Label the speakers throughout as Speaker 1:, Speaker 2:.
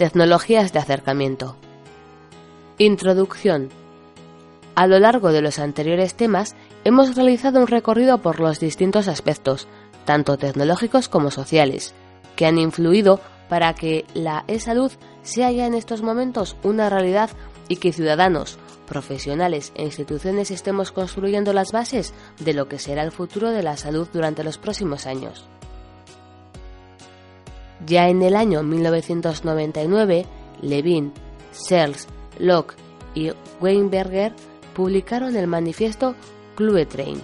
Speaker 1: Tecnologías de acercamiento. Introducción. A lo largo de los anteriores temas hemos realizado un recorrido por los distintos aspectos, tanto tecnológicos como sociales, que han influido para que la e-salud sea ya en estos momentos una realidad y que ciudadanos, profesionales e instituciones estemos construyendo las bases de lo que será el futuro de la salud durante los próximos años. Ya en el año 1999, Levin, Searles, Locke y Weinberger publicaron el manifiesto Clue Train,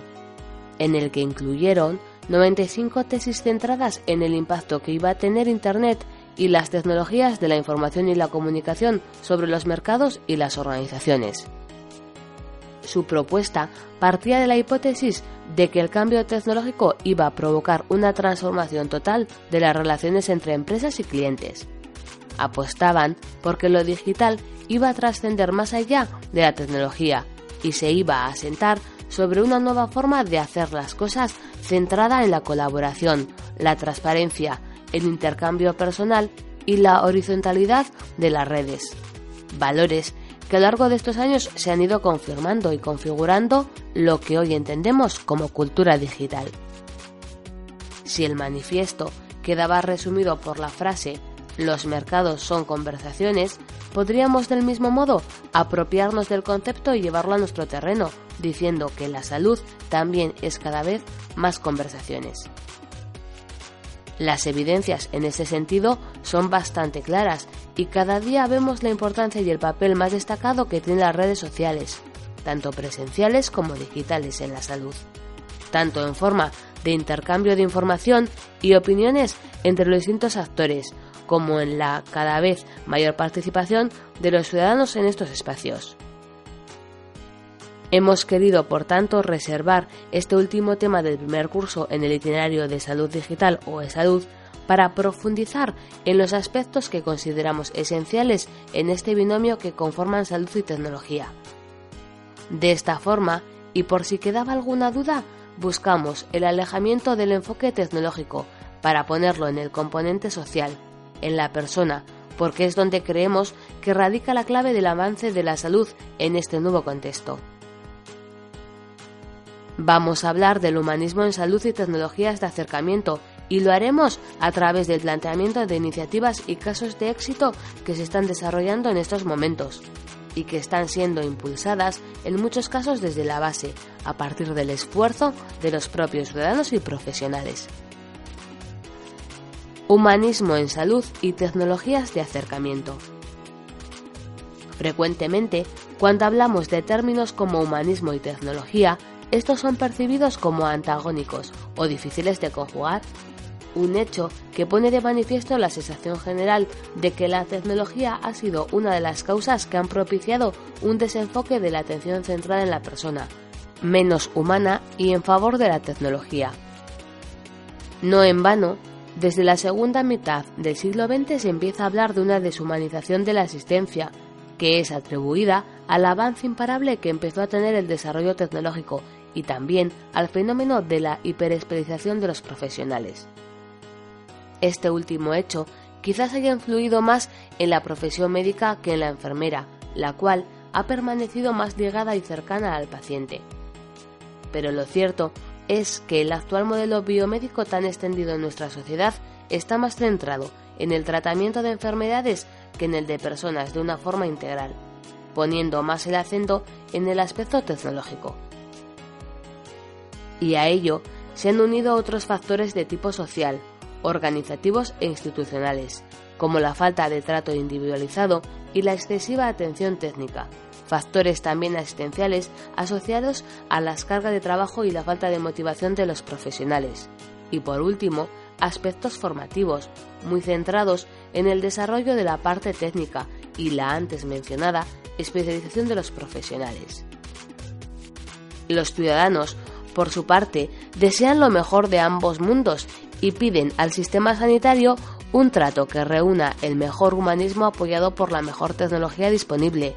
Speaker 1: en el que incluyeron 95 tesis centradas en el impacto que iba a tener Internet y las tecnologías de la información y la comunicación sobre los mercados y las organizaciones. Su propuesta partía de la hipótesis de que el cambio tecnológico iba a provocar una transformación total de las relaciones entre empresas y clientes. Apostaban porque lo digital iba a trascender más allá de la tecnología y se iba a asentar sobre una nueva forma de hacer las cosas centrada en la colaboración, la transparencia, el intercambio personal y la horizontalidad de las redes. Valores que a lo largo de estos años se han ido confirmando y configurando lo que hoy entendemos como cultura digital. Si el manifiesto quedaba resumido por la frase los mercados son conversaciones, podríamos del mismo modo apropiarnos del concepto y llevarlo a nuestro terreno, diciendo que la salud también es cada vez más conversaciones. Las evidencias en ese sentido son bastante claras y cada día vemos la importancia y el papel más destacado que tienen las redes sociales, tanto presenciales como digitales en la salud, tanto en forma de intercambio de información y opiniones entre los distintos actores, como en la cada vez mayor participación de los ciudadanos en estos espacios. Hemos querido, por tanto, reservar este último tema del primer curso en el itinerario de salud digital o e-salud para profundizar en los aspectos que consideramos esenciales en este binomio que conforman salud y tecnología. De esta forma, y por si quedaba alguna duda, buscamos el alejamiento del enfoque tecnológico para ponerlo en el componente social, en la persona, porque es donde creemos que radica la clave del avance de la salud en este nuevo contexto. Vamos a hablar del humanismo en salud y tecnologías de acercamiento y lo haremos a través del planteamiento de iniciativas y casos de éxito que se están desarrollando en estos momentos y que están siendo impulsadas en muchos casos desde la base, a partir del esfuerzo de los propios ciudadanos y profesionales. Humanismo en salud y tecnologías de acercamiento. Frecuentemente, cuando hablamos de términos como humanismo y tecnología, estos son percibidos como antagónicos o difíciles de conjugar, un hecho que pone de manifiesto la sensación general de que la tecnología ha sido una de las causas que han propiciado un desenfoque de la atención centrada en la persona, menos humana y en favor de la tecnología. No en vano, desde la segunda mitad del siglo XX se empieza a hablar de una deshumanización de la asistencia, que es atribuida al avance imparable que empezó a tener el desarrollo tecnológico y también al fenómeno de la hiperespecialización de los profesionales. Este último hecho quizás haya influido más en la profesión médica que en la enfermera, la cual ha permanecido más ligada y cercana al paciente. Pero lo cierto es que el actual modelo biomédico tan extendido en nuestra sociedad está más centrado en el tratamiento de enfermedades que en el de personas de una forma integral, poniendo más el acento en el aspecto tecnológico. Y a ello se han unido otros factores de tipo social, organizativos e institucionales, como la falta de trato individualizado y la excesiva atención técnica, factores también asistenciales asociados a las cargas de trabajo y la falta de motivación de los profesionales. Y por último, aspectos formativos, muy centrados en el desarrollo de la parte técnica y la antes mencionada especialización de los profesionales. Los ciudadanos, por su parte, desean lo mejor de ambos mundos y piden al sistema sanitario un trato que reúna el mejor humanismo apoyado por la mejor tecnología disponible.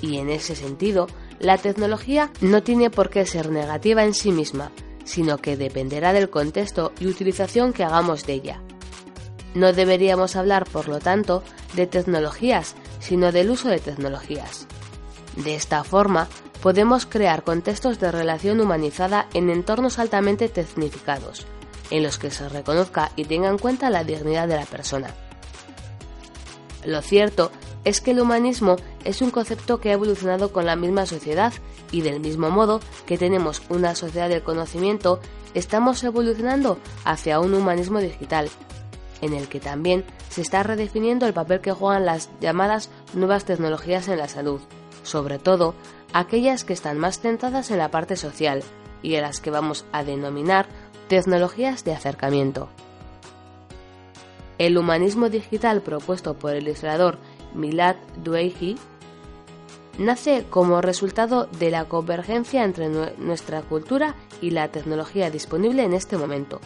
Speaker 1: Y en ese sentido, la tecnología no tiene por qué ser negativa en sí misma, sino que dependerá del contexto y utilización que hagamos de ella. No deberíamos hablar, por lo tanto, de tecnologías, sino del uso de tecnologías. De esta forma, podemos crear contextos de relación humanizada en entornos altamente tecnificados, en los que se reconozca y tenga en cuenta la dignidad de la persona. Lo cierto es que el humanismo es un concepto que ha evolucionado con la misma sociedad y del mismo modo que tenemos una sociedad del conocimiento, estamos evolucionando hacia un humanismo digital, en el que también se está redefiniendo el papel que juegan las llamadas nuevas tecnologías en la salud, sobre todo aquellas que están más centradas en la parte social y a las que vamos a denominar tecnologías de acercamiento. El humanismo digital propuesto por el ilustrador Milad Dueiji nace como resultado de la convergencia entre nuestra cultura y la tecnología disponible en este momento,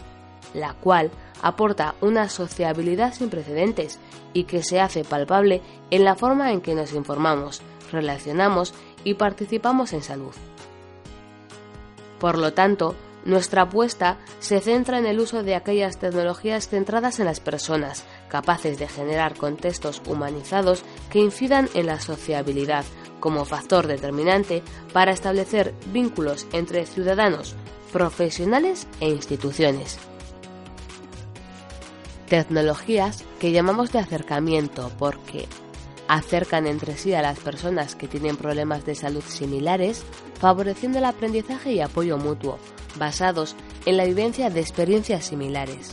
Speaker 1: la cual aporta una sociabilidad sin precedentes y que se hace palpable en la forma en que nos informamos, relacionamos y participamos en salud. Por lo tanto, nuestra apuesta se centra en el uso de aquellas tecnologías centradas en las personas, capaces de generar contextos humanizados que incidan en la sociabilidad como factor determinante para establecer vínculos entre ciudadanos, profesionales e instituciones. Tecnologías que llamamos de acercamiento porque acercan entre sí a las personas que tienen problemas de salud similares, favoreciendo el aprendizaje y apoyo mutuo, basados en la vivencia de experiencias similares.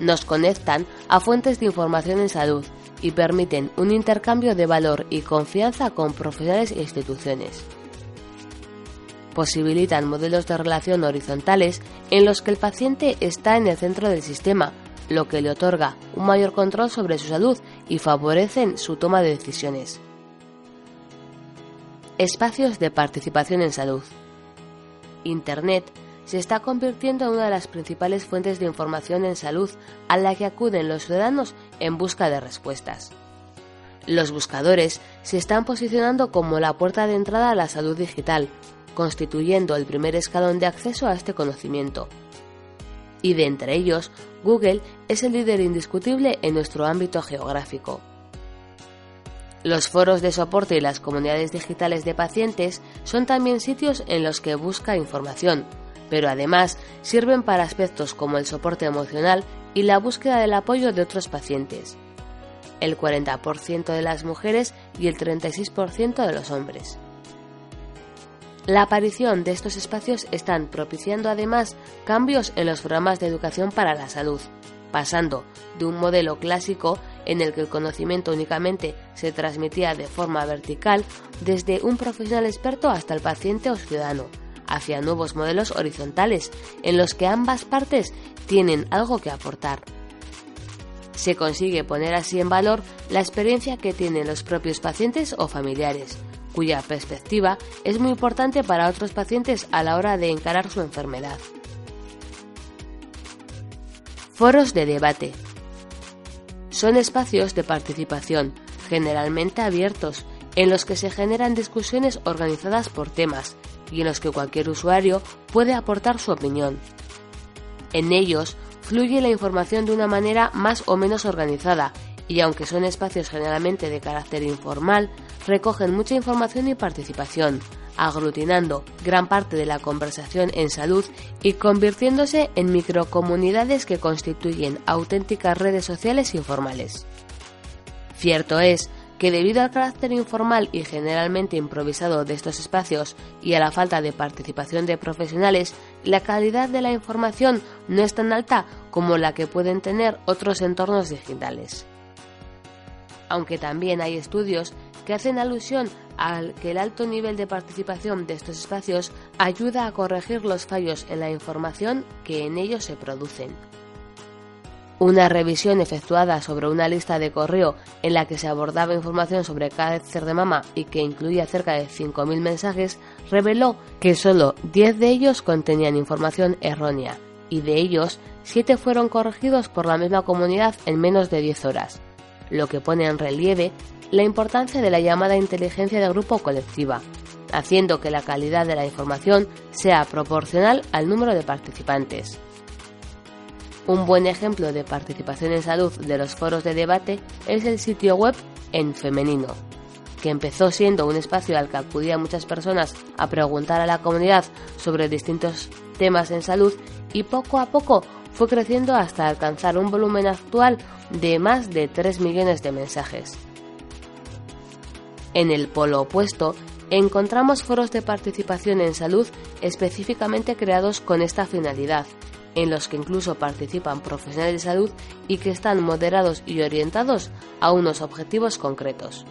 Speaker 1: Nos conectan a fuentes de información en salud y permiten un intercambio de valor y confianza con profesionales e instituciones. Posibilitan modelos de relación horizontales en los que el paciente está en el centro del sistema, lo que le otorga un mayor control sobre su salud y favorecen su toma de decisiones. Espacios de participación en salud. Internet se está convirtiendo en una de las principales fuentes de información en salud a la que acuden los ciudadanos en busca de respuestas. Los buscadores se están posicionando como la puerta de entrada a la salud digital, constituyendo el primer escalón de acceso a este conocimiento. Y de entre ellos, Google es el líder indiscutible en nuestro ámbito geográfico. Los foros de soporte y las comunidades digitales de pacientes son también sitios en los que busca información, pero además sirven para aspectos como el soporte emocional y la búsqueda del apoyo de otros pacientes. El 40% de las mujeres y el 36% de los hombres. La aparición de estos espacios están propiciando además cambios en los programas de educación para la salud, pasando de un modelo clásico en el que el conocimiento únicamente se transmitía de forma vertical desde un profesional experto hasta el paciente o ciudadano, hacia nuevos modelos horizontales en los que ambas partes tienen algo que aportar. Se consigue poner así en valor la experiencia que tienen los propios pacientes o familiares, cuya perspectiva es muy importante para otros pacientes a la hora de encarar su enfermedad. Foros de debate. Son espacios de participación, generalmente abiertos, en los que se generan discusiones organizadas por temas y en los que cualquier usuario puede aportar su opinión. En ellos fluye la información de una manera más o menos organizada y aunque son espacios generalmente de carácter informal, recogen mucha información y participación, aglutinando gran parte de la conversación en salud y convirtiéndose en microcomunidades que constituyen auténticas redes sociales informales. Cierto es que debido al carácter informal y generalmente improvisado de estos espacios y a la falta de participación de profesionales, la calidad de la información no es tan alta como la que pueden tener otros entornos digitales. Aunque también hay estudios que hacen alusión al que el alto nivel de participación de estos espacios ayuda a corregir los fallos en la información que en ellos se producen. Una revisión efectuada sobre una lista de correo en la que se abordaba información sobre cáncer de mama y que incluía cerca de 5.000 mensajes reveló que solo 10 de ellos contenían información errónea y de ellos 7 fueron corregidos por la misma comunidad en menos de 10 horas, lo que pone en relieve la importancia de la llamada inteligencia de grupo colectiva, haciendo que la calidad de la información sea proporcional al número de participantes. Un buen ejemplo de participación en salud de los foros de debate es el sitio web En Femenino, que empezó siendo un espacio al que acudían muchas personas a preguntar a la comunidad sobre distintos temas en salud y poco a poco fue creciendo hasta alcanzar un volumen actual de más de 3 millones de mensajes. En el polo opuesto, encontramos foros de participación en salud específicamente creados con esta finalidad, en los que incluso participan profesionales de salud y que están moderados y orientados a unos objetivos concretos.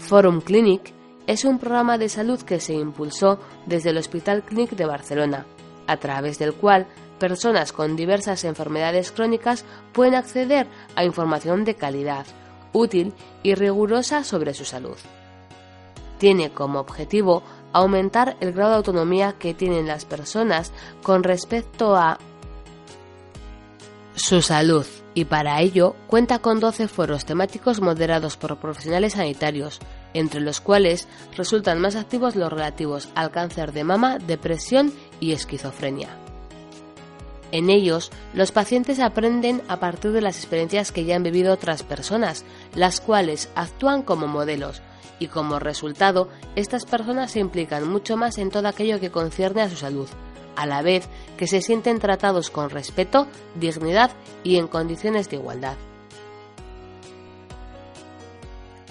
Speaker 1: Forum Clinic es un programa de salud que se impulsó desde el Hospital Clinic de Barcelona, a través del cual personas con diversas enfermedades crónicas pueden acceder a información de calidad, útil y rigurosa sobre su salud. Tiene como objetivo aumentar el grado de autonomía que tienen las personas con respecto a su salud y para ello cuenta con 12 foros temáticos moderados por profesionales sanitarios, entre los cuales resultan más activos los relativos al cáncer de mama, depresión y esquizofrenia. En ellos, los pacientes aprenden a partir de las experiencias que ya han vivido otras personas, las cuales actúan como modelos, y como resultado estas personas se implican mucho más en todo aquello que concierne a su salud, a la vez que se sienten tratados con respeto, dignidad y en condiciones de igualdad.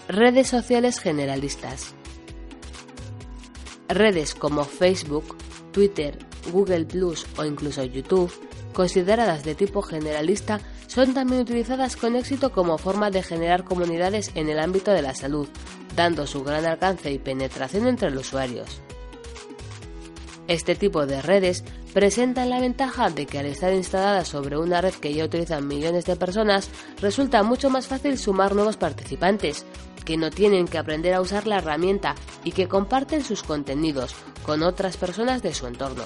Speaker 1: Redes sociales generalistas. Redes como Facebook, Twitter, Google Plus o incluso YouTube, consideradas de tipo generalista, son también utilizadas con éxito como forma de generar comunidades en el ámbito de la salud, dando su gran alcance y penetración entre los usuarios. Este tipo de redes presentan la ventaja de que al estar instaladas sobre una red que ya utilizan millones de personas, resulta mucho más fácil sumar nuevos participantes, que no tienen que aprender a usar la herramienta y que comparten sus contenidos con otras personas de su entorno.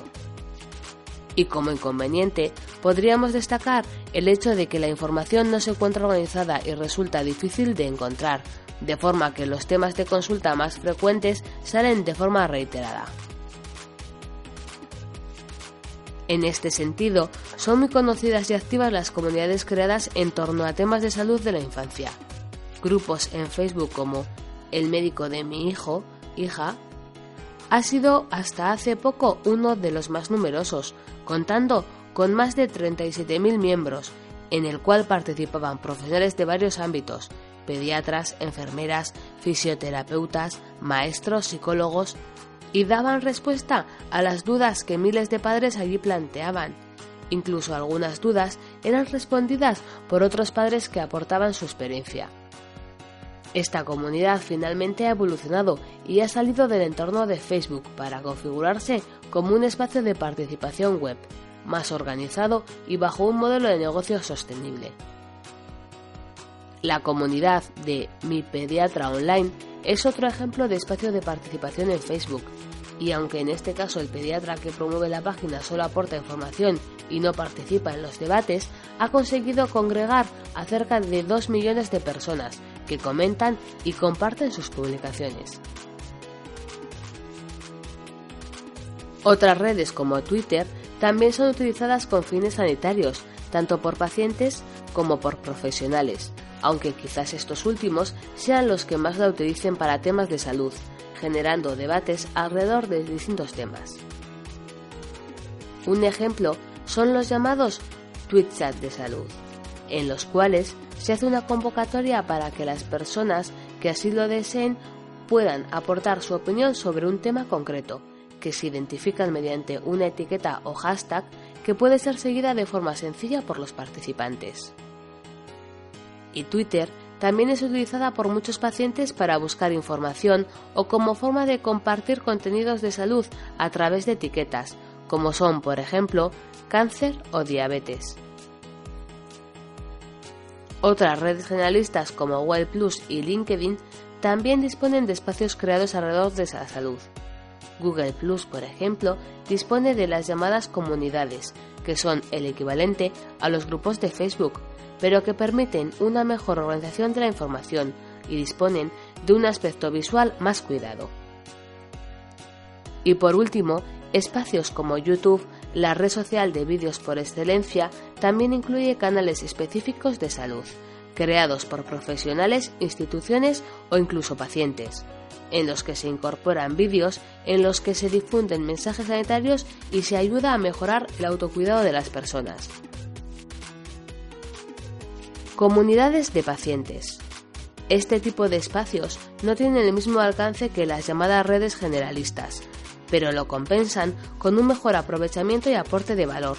Speaker 1: Y como inconveniente, podríamos destacar el hecho de que la información no se encuentra organizada y resulta difícil de encontrar, de forma que los temas de consulta más frecuentes salen de forma reiterada. En este sentido, son muy conocidas y activas las comunidades creadas en torno a temas de salud de la infancia. Grupos en Facebook como El médico de mi hijo, hija, ha sido hasta hace poco uno de los más numerosos, contando con más de 37.000 miembros, en el cual participaban profesores de varios ámbitos, pediatras, enfermeras, fisioterapeutas, maestros, psicólogos, y daban respuesta a las dudas que miles de padres allí planteaban. Incluso algunas dudas eran respondidas por otros padres que aportaban su experiencia. Esta comunidad finalmente ha evolucionado y ha salido del entorno de Facebook para configurarse como un espacio de participación web, más organizado y bajo un modelo de negocio sostenible. La comunidad de Mi Pediatra Online es otro ejemplo de espacio de participación en Facebook, y aunque en este caso el pediatra que promueve la página solo aporta información y no participa en los debates, ha conseguido congregar a cerca de 2 millones de personas que comentan y comparten sus publicaciones. Otras redes como Twitter también son utilizadas con fines sanitarios, tanto por pacientes como por profesionales, aunque quizás estos últimos sean los que más la utilicen para temas de salud, generando debates alrededor de distintos temas. Un ejemplo son los llamados chat de salud, en los cuales se hace una convocatoria para que las personas que así lo deseen puedan aportar su opinión sobre un tema concreto, que se identifican mediante una etiqueta o hashtag que puede ser seguida de forma sencilla por los participantes. Y Twitter también es utilizada por muchos pacientes para buscar información o como forma de compartir contenidos de salud a través de etiquetas, como son, por ejemplo, cáncer o diabetes. Otras redes generalistas como Well Plus y LinkedIn también disponen de espacios creados alrededor de la salud. Google Plus, por ejemplo, dispone de las llamadas comunidades, que son el equivalente a los grupos de Facebook, pero que permiten una mejor organización de la información y disponen de un aspecto visual más cuidado. Y por último, espacios como YouTube, la red social de vídeos por excelencia, también incluye canales específicos de salud, creados por profesionales, instituciones o incluso pacientes, en los que se incorporan vídeos en los que se difunden mensajes sanitarios y se ayuda a mejorar el autocuidado de las personas. Comunidades de pacientes. Este tipo de espacios no tienen el mismo alcance que las llamadas redes generalistas, pero lo compensan con un mejor aprovechamiento y aporte de valor,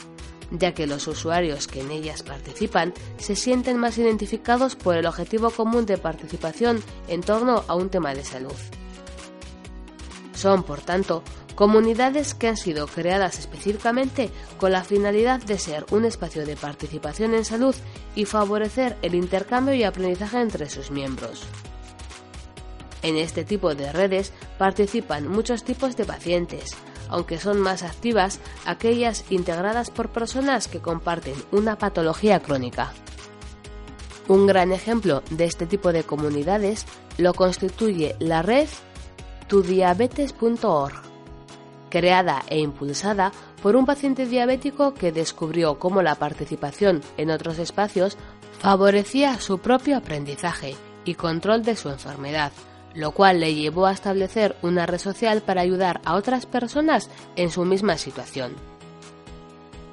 Speaker 1: ya que los usuarios que en ellas participan se sienten más identificados por el objetivo común de participación en torno a un tema de salud. Son, por tanto, comunidades que han sido creadas específicamente con la finalidad de ser un espacio de participación en salud y favorecer el intercambio y aprendizaje entre sus miembros. En este tipo de redes participan muchos tipos de pacientes, aunque son más activas aquellas integradas por personas que comparten una patología crónica. Un gran ejemplo de este tipo de comunidades lo constituye la red tudiabetes.org, creada e impulsada por un paciente diabético que descubrió cómo la participación en otros espacios favorecía su propio aprendizaje y control de su enfermedad, lo cual le llevó a establecer una red social para ayudar a otras personas en su misma situación.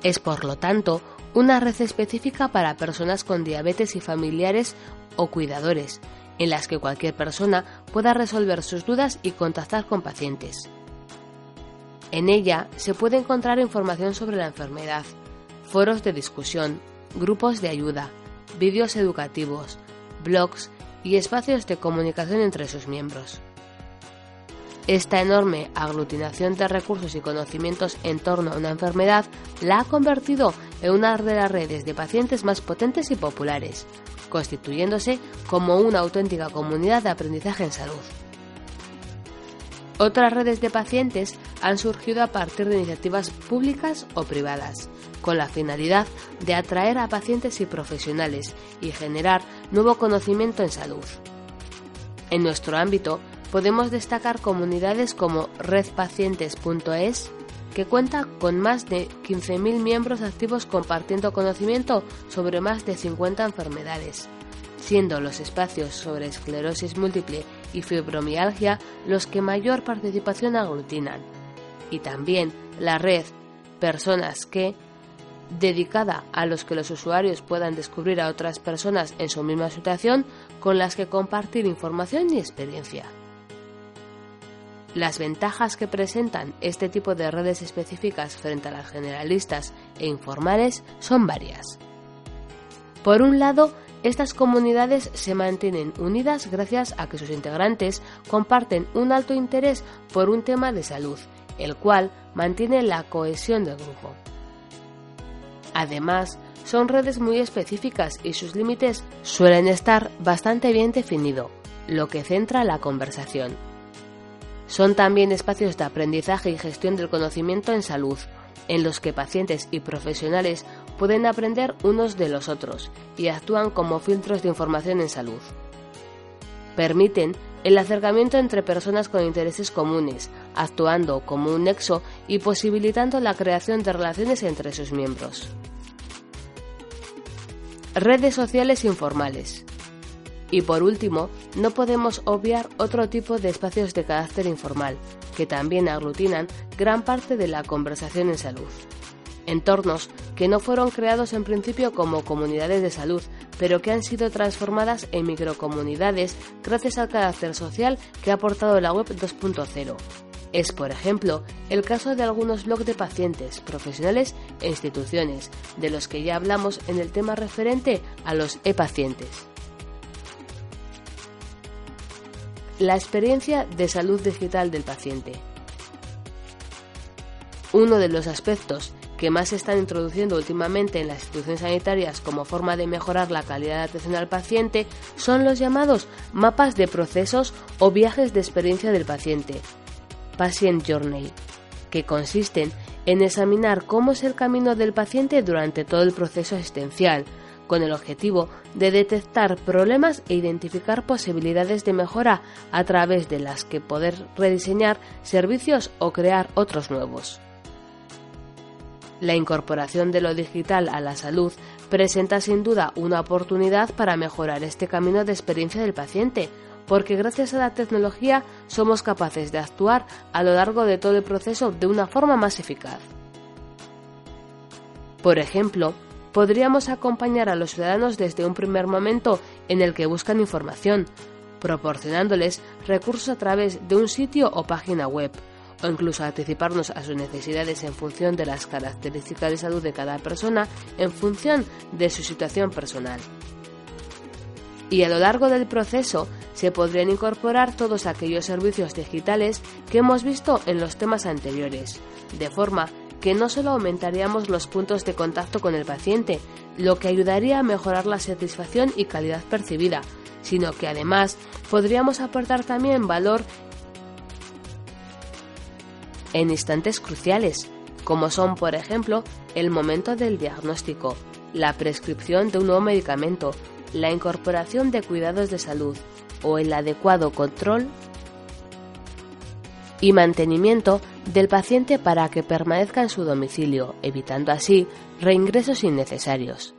Speaker 1: Es por lo tanto una red específica para personas con diabetes y familiares o cuidadores, en las que cualquier persona pueda resolver sus dudas y contactar con pacientes. En ella se puede encontrar información sobre la enfermedad, foros de discusión, grupos de ayuda, vídeos educativos, blogs y espacios de comunicación entre sus miembros. Esta enorme aglutinación de recursos y conocimientos en torno a una enfermedad la ha convertido en una de las redes de pacientes más potentes y populares, constituyéndose como una auténtica comunidad de aprendizaje en salud. Otras redes de pacientes han surgido a partir de iniciativas públicas o privadas, con la finalidad de atraer a pacientes y profesionales y generar nuevo conocimiento en salud. En nuestro ámbito podemos destacar comunidades como redpacientes.es, que cuenta con más de 15.000 miembros activos compartiendo conocimiento sobre más de 50 enfermedades, siendo los espacios sobre esclerosis múltiple y fibromialgia los que mayor participación aglutinan. Y también la red Personas que, dedicada a los que los usuarios puedan descubrir a otras personas en su misma situación con las que compartir información y experiencia. Las ventajas que presentan este tipo de redes específicas frente a las generalistas e informales son varias. Por un lado, estas comunidades se mantienen unidas gracias a que sus integrantes comparten un alto interés por un tema de salud, el cual mantiene la cohesión del grupo. Además, son redes muy específicas y sus límites suelen estar bastante bien definidos, lo que centra la conversación. Son también espacios de aprendizaje y gestión del conocimiento en salud, en los que pacientes y profesionales pueden aprender unos de los otros y actúan como filtros de información en salud. Permiten el acercamiento entre personas con intereses comunes, actuando como un nexo y posibilitando la creación de relaciones entre sus miembros. Redes sociales informales. Y por último, no podemos obviar otro tipo de espacios de carácter informal, que también aglutinan gran parte de la conversación en salud. Entornos que no fueron creados en principio como comunidades de salud, pero que han sido transformadas en microcomunidades gracias al carácter social que ha aportado la web 2.0. Es, por ejemplo, el caso de algunos blogs de pacientes, profesionales e instituciones, de los que ya hablamos en el tema referente a los e-pacientes. la experiencia de salud digital del paciente. Uno de los aspectos que más se están introduciendo últimamente en las instituciones sanitarias como forma de mejorar la calidad de atención al paciente son los llamados mapas de procesos o viajes de experiencia del paciente, Patient Journey, que consisten en examinar cómo es el camino del paciente durante todo el proceso asistencial, con el objetivo de detectar problemas e identificar posibilidades de mejora a través de las que poder rediseñar servicios o crear otros nuevos. La incorporación de lo digital a la salud presenta sin duda una oportunidad para mejorar este camino de experiencia del paciente, porque gracias a la tecnología somos capaces de actuar a lo largo de todo el proceso de una forma más eficaz. Por ejemplo, podríamos acompañar a los ciudadanos desde un primer momento en el que buscan información, proporcionándoles recursos a través de un sitio o página web, o incluso anticiparnos a sus necesidades en función de las características de salud de cada persona en función de su situación personal. Y a lo largo del proceso se podrían incorporar todos aquellos servicios digitales que hemos visto en los temas anteriores, de forma que no solo aumentaríamos los puntos de contacto con el paciente, lo que ayudaría a mejorar la satisfacción y calidad percibida, sino que además podríamos aportar también valor en instantes cruciales, como son, por ejemplo, el momento del diagnóstico, la prescripción de un nuevo medicamento, la incorporación de cuidados de salud o el adecuado control y mantenimiento del paciente para que permanezca en su domicilio, evitando así reingresos innecesarios.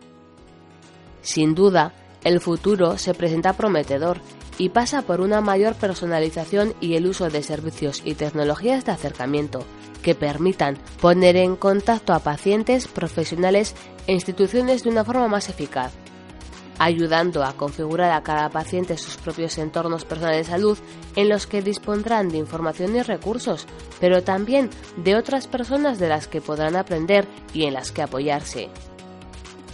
Speaker 1: Sin duda, el futuro se presenta prometedor y pasa por una mayor personalización y el uso de servicios y tecnologías de acercamiento que permitan poner en contacto a pacientes, profesionales e instituciones de una forma más eficaz, ayudando a configurar a cada paciente sus propios entornos personales de salud en los que dispondrán de información y recursos, pero también de otras personas de las que podrán aprender y en las que apoyarse.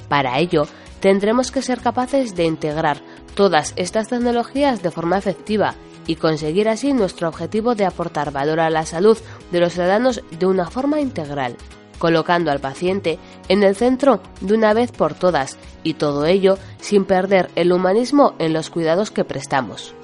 Speaker 1: Para ello, tendremos que ser capaces de integrar todas estas tecnologías de forma efectiva y conseguir así nuestro objetivo de aportar valor a la salud de los ciudadanos de una forma integral, colocando al paciente en el centro de una vez por todas y todo ello sin perder el humanismo en los cuidados que prestamos.